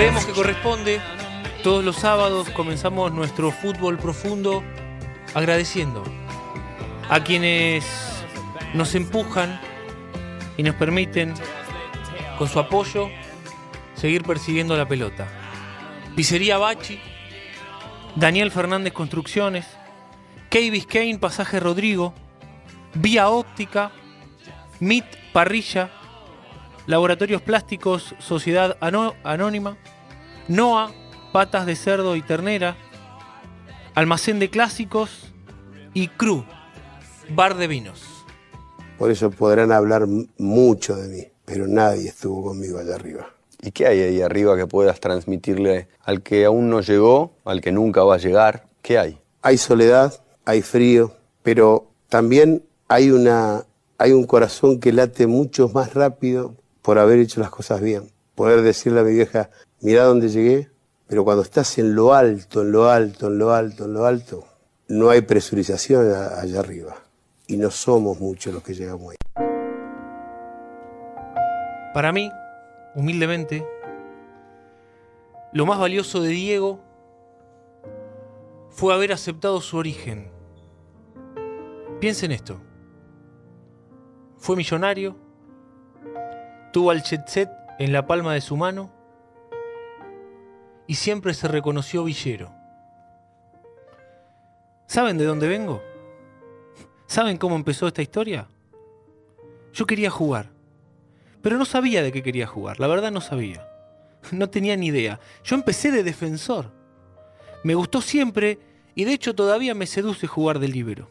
Creemos que corresponde, todos los sábados comenzamos nuestro fútbol profundo agradeciendo a quienes nos empujan y nos permiten, con su apoyo, seguir persiguiendo la pelota. Pizzería Bachi, Daniel Fernández Construcciones, Key Biscayne Pasaje Rodrigo, Vía Óptica, MIT Parrilla, Laboratorios Plásticos Sociedad Ano- Anónima, NOA, Patas de Cerdo y Ternera, Almacén de Clásicos y CRU, Bar de Vinos. Por eso podrán hablar mucho de mí, pero nadie estuvo conmigo allá arriba. ¿Y qué hay ahí arriba que puedas transmitirle al que aún no llegó, al que nunca va a llegar? ¿Qué hay? Hay soledad, hay frío, pero también hay, una, hay un corazón que late mucho más rápido por haber hecho las cosas bien. Poder decirle a mi vieja, mira dónde llegué, pero cuando estás en lo alto, en lo alto, en lo alto, en lo alto, no hay presurización allá arriba. Y no somos muchos los que llegamos ahí. Para mí, humildemente, lo más valioso de Diego fue haber aceptado su origen. Piensen esto. Fue millonario, tuvo al jet set en la palma de su mano y siempre se reconoció villero. ¿Saben de dónde vengo? ¿Saben cómo empezó esta historia? Yo quería jugar. Pero no sabía de qué quería jugar, la verdad no sabía. No tenía ni idea. Yo empecé de defensor. Me gustó siempre y de hecho todavía me seduce jugar de libero.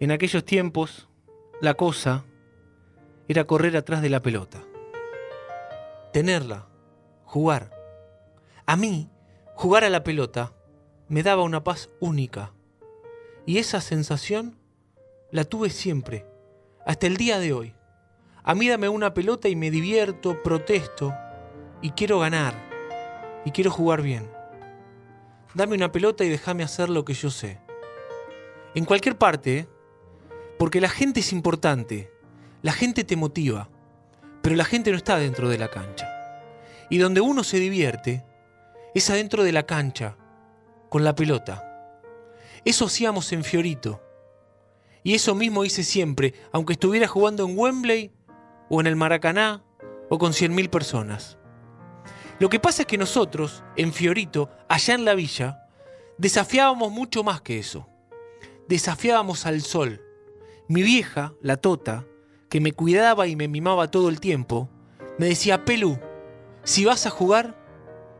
En aquellos tiempos, la cosa era correr atrás de la pelota. Tenerla, jugar. A mí, jugar a la pelota me daba una paz única. Y esa sensación la tuve siempre, hasta el día de hoy. A mí dame una pelota y me divierto, protesto y quiero ganar y quiero jugar bien. Dame una pelota y déjame hacer lo que yo sé. En cualquier parte, ¿eh? porque la gente es importante, la gente te motiva, pero la gente no está dentro de la cancha. Y donde uno se divierte es adentro de la cancha, con la pelota. Eso hacíamos en Fiorito. Y eso mismo hice siempre, aunque estuviera jugando en Wembley o en el Maracaná o con 100.000 personas. Lo que pasa es que nosotros, en Fiorito, allá en la villa, desafiábamos mucho más que eso. Desafiábamos al sol. Mi vieja, la Tota, que me cuidaba y me mimaba todo el tiempo, me decía, Pelu, si vas a jugar,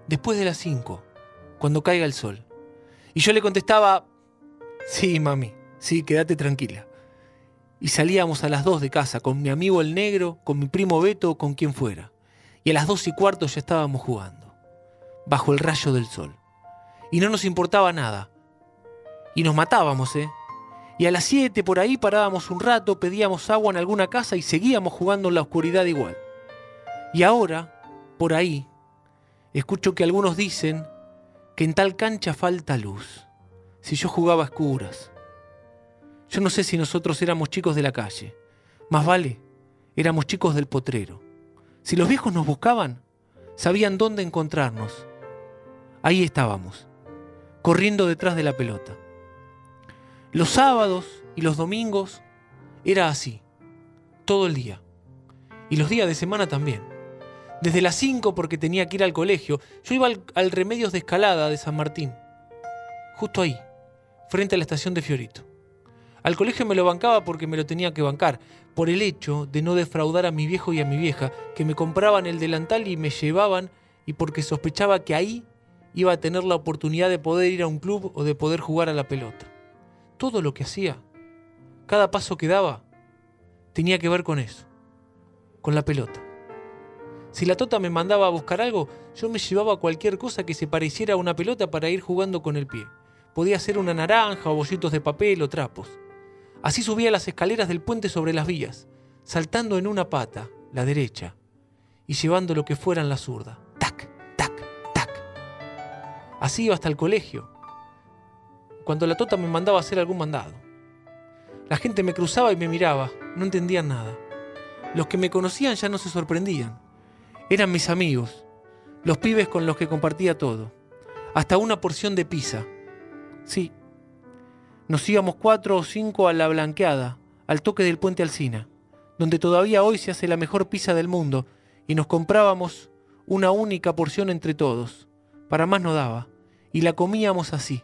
después de las 5, cuando caiga el sol. Y yo le contestaba, sí, mami, sí, quédate tranquila. Y salíamos a las 2 de casa con mi amigo el negro, con mi primo Beto con quien fuera. Y a las 2 y cuarto ya estábamos jugando, bajo el rayo del sol. Y no nos importaba nada. Y nos matábamos, ¿eh? Y a las 7 por ahí parábamos un rato, pedíamos agua en alguna casa y seguíamos jugando en la oscuridad igual. Y ahora, por ahí, Escucho que algunos dicen que en tal cancha falta luz. Si yo jugaba a escuras. Yo no sé si nosotros éramos chicos de la calle. Más vale, éramos chicos del potrero. Si los viejos nos buscaban, sabían dónde encontrarnos. Ahí estábamos, corriendo detrás de la pelota. Los sábados y los domingos era así, todo el día. Y los días de semana también. Desde las 5 porque tenía que ir al colegio, yo iba al, al Remedios de Escalada de San Martín. Justo ahí, frente a la estación de Fiorito. Al colegio me lo bancaba porque me lo tenía que bancar, por el hecho de no defraudar a mi viejo y a mi vieja, que me compraban el delantal y me llevaban, y porque sospechaba que ahí iba a tener la oportunidad de poder ir a un club o de poder jugar a la pelota. Todo lo que hacía, cada paso que daba, tenía que ver con eso, con la pelota. Si la tota me mandaba a buscar algo, yo me llevaba cualquier cosa que se pareciera a una pelota para ir jugando con el pie. Podía ser una naranja o bollitos de papel o trapos. Así subía las escaleras del puente sobre las vías, saltando en una pata, la derecha, y llevando lo que fuera en la zurda. Tac, tac, tac. Así iba hasta el colegio, cuando la tota me mandaba hacer algún mandado. La gente me cruzaba y me miraba, no entendían nada. Los que me conocían ya no se sorprendían. Eran mis amigos, los pibes con los que compartía todo. Hasta una porción de pizza. Sí, nos íbamos cuatro o cinco a la blanqueada, al toque del puente Alsina, donde todavía hoy se hace la mejor pizza del mundo, y nos comprábamos una única porción entre todos. Para más no daba, y la comíamos así,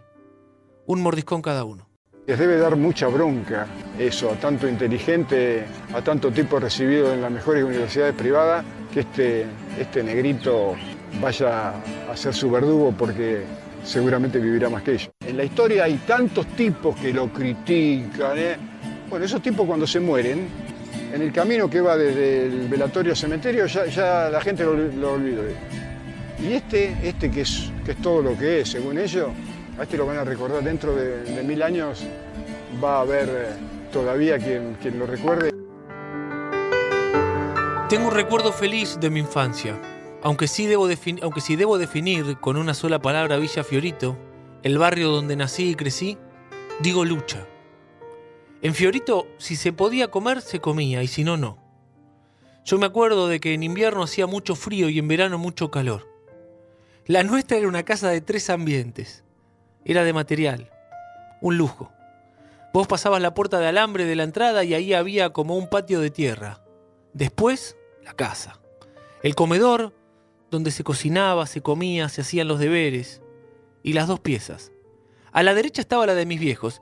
un mordiscón cada uno. Les debe dar mucha bronca eso a tanto inteligente, a tanto tipo recibido en las mejores universidades privadas, que este, este negrito vaya a ser su verdugo porque seguramente vivirá más que ellos. En la historia hay tantos tipos que lo critican. ¿eh? Bueno, esos tipos cuando se mueren, en el camino que va desde el velatorio al cementerio, ya, la gente lo, lo olvidó. Y este, este que es, que es todo lo que es, según ellos, a este lo van a recordar dentro de, mil años, va a haber eh, todavía quien, quien lo recuerde. Tengo un recuerdo feliz de mi infancia, aunque sí, debo aunque sí debo definir con una sola palabra Villa Fiorito, el barrio donde nací y crecí, digo lucha. En Fiorito, si se podía comer, se comía, y si no, no. Yo me acuerdo de que en invierno hacía mucho frío y en verano mucho calor. La nuestra era una casa de tres ambientes. Era de material, un lujo. Vos pasabas la puerta de alambre de la entrada y ahí había como un patio de tierra. Después, la casa. El comedor, donde se cocinaba, se comía, se hacían los deberes. Y las dos piezas. A la derecha estaba la de mis viejos.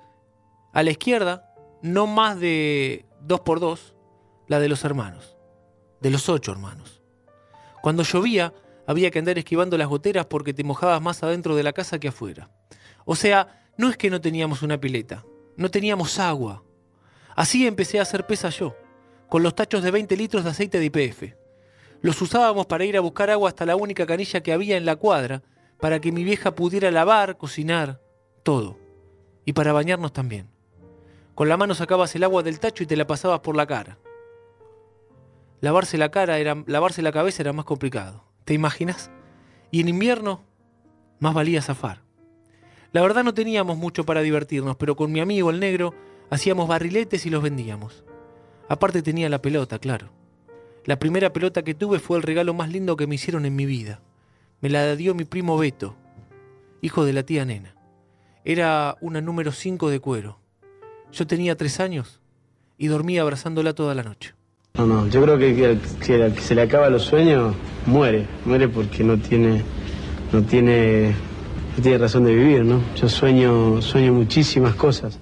A la izquierda, no más de dos por dos, la de los hermanos. De los ocho hermanos. Cuando llovía, había que andar esquivando las goteras porque te mojabas más adentro de la casa que afuera. O sea, no es que no teníamos una pileta, no teníamos agua. Así empecé a hacer pesa yo, con los tachos de 20 litros de aceite de IPF. Los usábamos para ir a buscar agua hasta la única canilla que había en la cuadra, para que mi vieja pudiera lavar, cocinar, todo. Y para bañarnos también. Con la mano sacabas el agua del tacho y te la pasabas por la cara. Lavarse la cara era, lavarse la cabeza era más complicado. ¿Te imaginas? Y en invierno, más valía zafar. La verdad no teníamos mucho para divertirnos, pero con mi amigo el negro hacíamos barriletes y los vendíamos. Aparte tenía la pelota, claro. La primera pelota que tuve fue el regalo más lindo que me hicieron en mi vida. Me la dio mi primo Beto, hijo de la tía Nena. Era una número 5 de cuero. Yo tenía tres años y dormía abrazándola toda la noche. No, no, yo creo que, que al que se le acaban los sueños, muere. Muere porque no tiene, no tiene, tiene razón de vivir, ¿no? Yo sueño, sueño muchísimas cosas.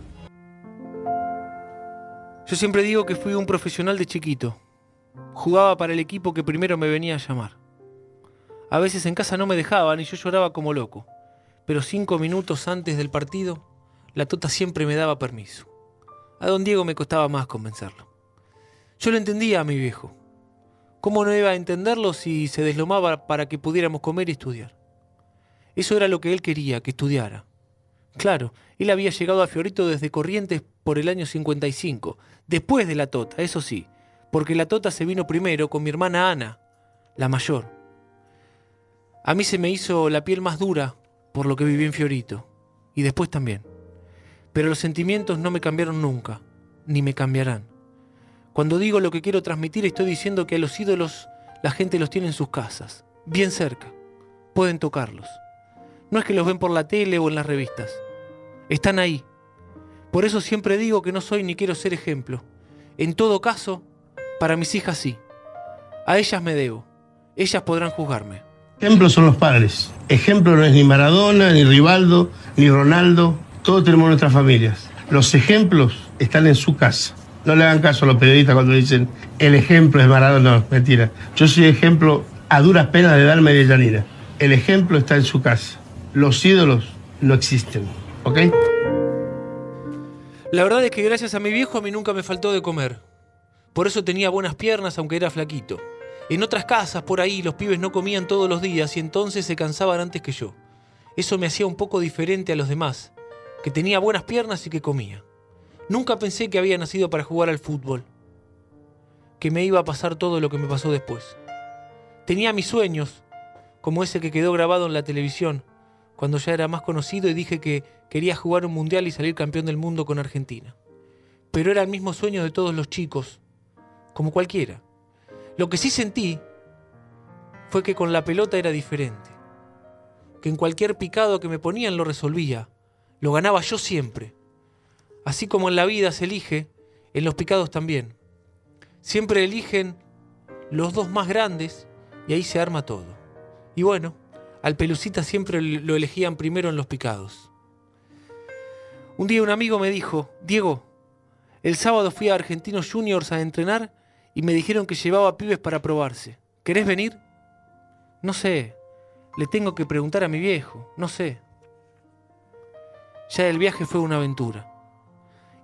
Yo siempre digo que fui un profesional de chiquito. Jugaba para el equipo que primero me venía a llamar. A veces en casa no me dejaban y yo lloraba como loco. Pero cinco minutos antes del partido, la tota siempre me daba permiso. A don Diego me costaba más convencerlo. Yo lo entendía a mi viejo. ¿Cómo no iba a entenderlo si se deslomaba para que pudiéramos comer y estudiar? Eso era lo que él quería, que estudiara. Claro, él había llegado a Fiorito desde Corrientes por el año 55, después de la Tota, eso sí, porque la Tota se vino primero con mi hermana Ana, la mayor. A mí se me hizo la piel más dura por lo que viví en Fiorito, y después también. Pero los sentimientos no me cambiaron nunca, ni me cambiarán. Cuando digo lo que quiero transmitir estoy diciendo que a los ídolos la gente los tiene en sus casas, bien cerca, pueden tocarlos. No es que los ven por la tele o en las revistas, están ahí. Por eso siempre digo que no soy ni quiero ser ejemplo. En todo caso, para mis hijas sí. A ellas me debo. Ellas podrán juzgarme. Ejemplos son los padres. Ejemplo no es ni Maradona, ni Rivaldo, ni Ronaldo. Todos tenemos nuestras familias. Los ejemplos están en su casa. No le hagan caso a los periodistas cuando dicen el ejemplo es Maradona. No, mentira. Yo soy ejemplo a duras penas de Dalma y de Yanira. El ejemplo está en su casa. Los ídolos no existen. ¿Ok? La verdad es que gracias a mi viejo a mí nunca me faltó de comer. Por eso tenía buenas piernas aunque era flaquito. En otras casas por ahí los pibes no comían todos los días y entonces se cansaban antes que yo. Eso me hacía un poco diferente a los demás, que tenía buenas piernas y que comía. Nunca pensé que había nacido para jugar al fútbol, que me iba a pasar todo lo que me pasó después. Tenía mis sueños, como ese que quedó grabado en la televisión, cuando ya era más conocido y dije que quería jugar un mundial y salir campeón del mundo con Argentina. Pero era el mismo sueño de todos los chicos, como cualquiera. Lo que sí sentí fue que con la pelota era diferente, que en cualquier picado que me ponían lo resolvía, lo ganaba yo siempre. Así como en la vida se elige, en los picados también. Siempre eligen los dos más grandes y ahí se arma todo. Y bueno, al Pelucita siempre lo elegían primero en los picados. Un día un amigo me dijo, Diego, el sábado fui a Argentinos Juniors a entrenar y me dijeron que llevaba pibes para probarse. ¿Querés venir? No sé, le tengo que preguntar a mi viejo, no sé. Ya el viaje fue una aventura.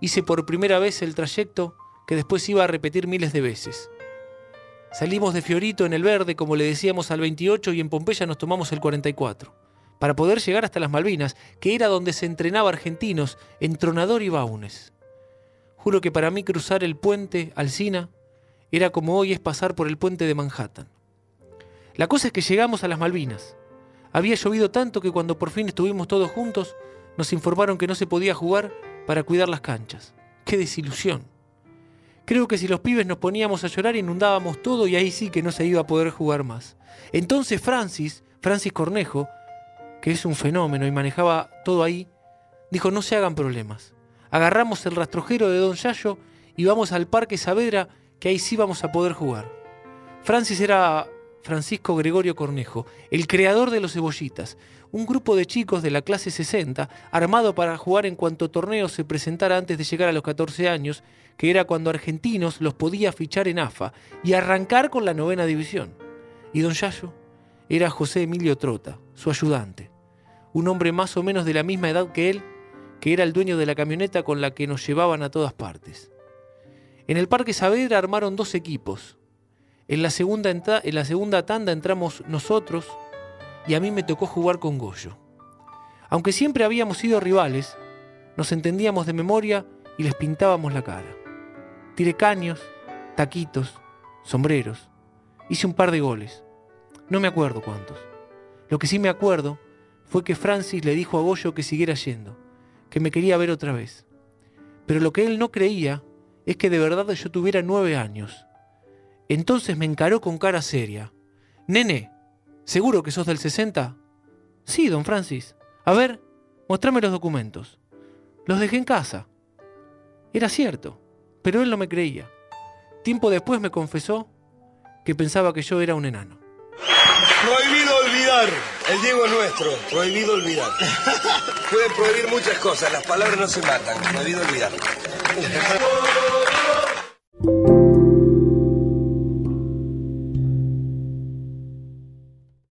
Hice por primera vez el trayecto que después iba a repetir miles de veces. Salimos de Fiorito en el verde, como le decíamos al 28, y en Pompeya nos tomamos el 44, para poder llegar hasta las Malvinas, que era donde se entrenaba argentinos, en Tronador y Baunes. Juro que para mí cruzar el puente Alsina era como hoy es pasar por el puente de Manhattan. La cosa es que llegamos a las Malvinas. Había llovido tanto que cuando por fin estuvimos todos juntos, nos informaron que no se podía jugar para cuidar las canchas. ¡Qué desilusión! Creo que si los pibes nos poníamos a llorar inundábamos todo y ahí sí que no se iba a poder jugar más. Entonces Francis, Francis Cornejo, que es un fenómeno y manejaba todo ahí, dijo no se hagan problemas. Agarramos el rastrojero de Don Yayo y vamos al Parque Saavedra que ahí sí vamos a poder jugar. Francis era Francisco Gregorio Cornejo, el creador de los cebollitas, un grupo de chicos de la clase 60, armado para jugar en cuanto torneo se presentara antes de llegar a los 14 años, que era cuando Argentinos los podía fichar en AFA y arrancar con la novena división. Y don Yayo era José Emilio Trota, su ayudante, un hombre más o menos de la misma edad que él, que era el dueño de la camioneta con la que nos llevaban a todas partes. En el Parque Saavedra armaron dos equipos. En la, segunda en la segunda tanda entramos nosotros y a mí me tocó jugar con Goyo. Aunque siempre habíamos sido rivales, nos entendíamos de memoria y les pintábamos la cara. Tiré caños, taquitos, sombreros. Hice un par de goles. No me acuerdo cuántos. Lo que sí me acuerdo fue que Francis le dijo a Goyo que siguiera yendo, que me quería ver otra vez. Pero lo que él no creía es que de verdad yo tuviera nueve años. Entonces me encaró con cara seria. Nene, ¿seguro que sos del 60? Sí, don Francis. A ver, mostrame los documentos. Los dejé en casa. Era cierto, pero él no me creía. Tiempo después me confesó que pensaba que yo era un enano. Prohibido olvidar. El Diego es nuestro. Prohibido olvidar. Puede prohibir muchas cosas. Las palabras no se matan. Prohibido olvidar.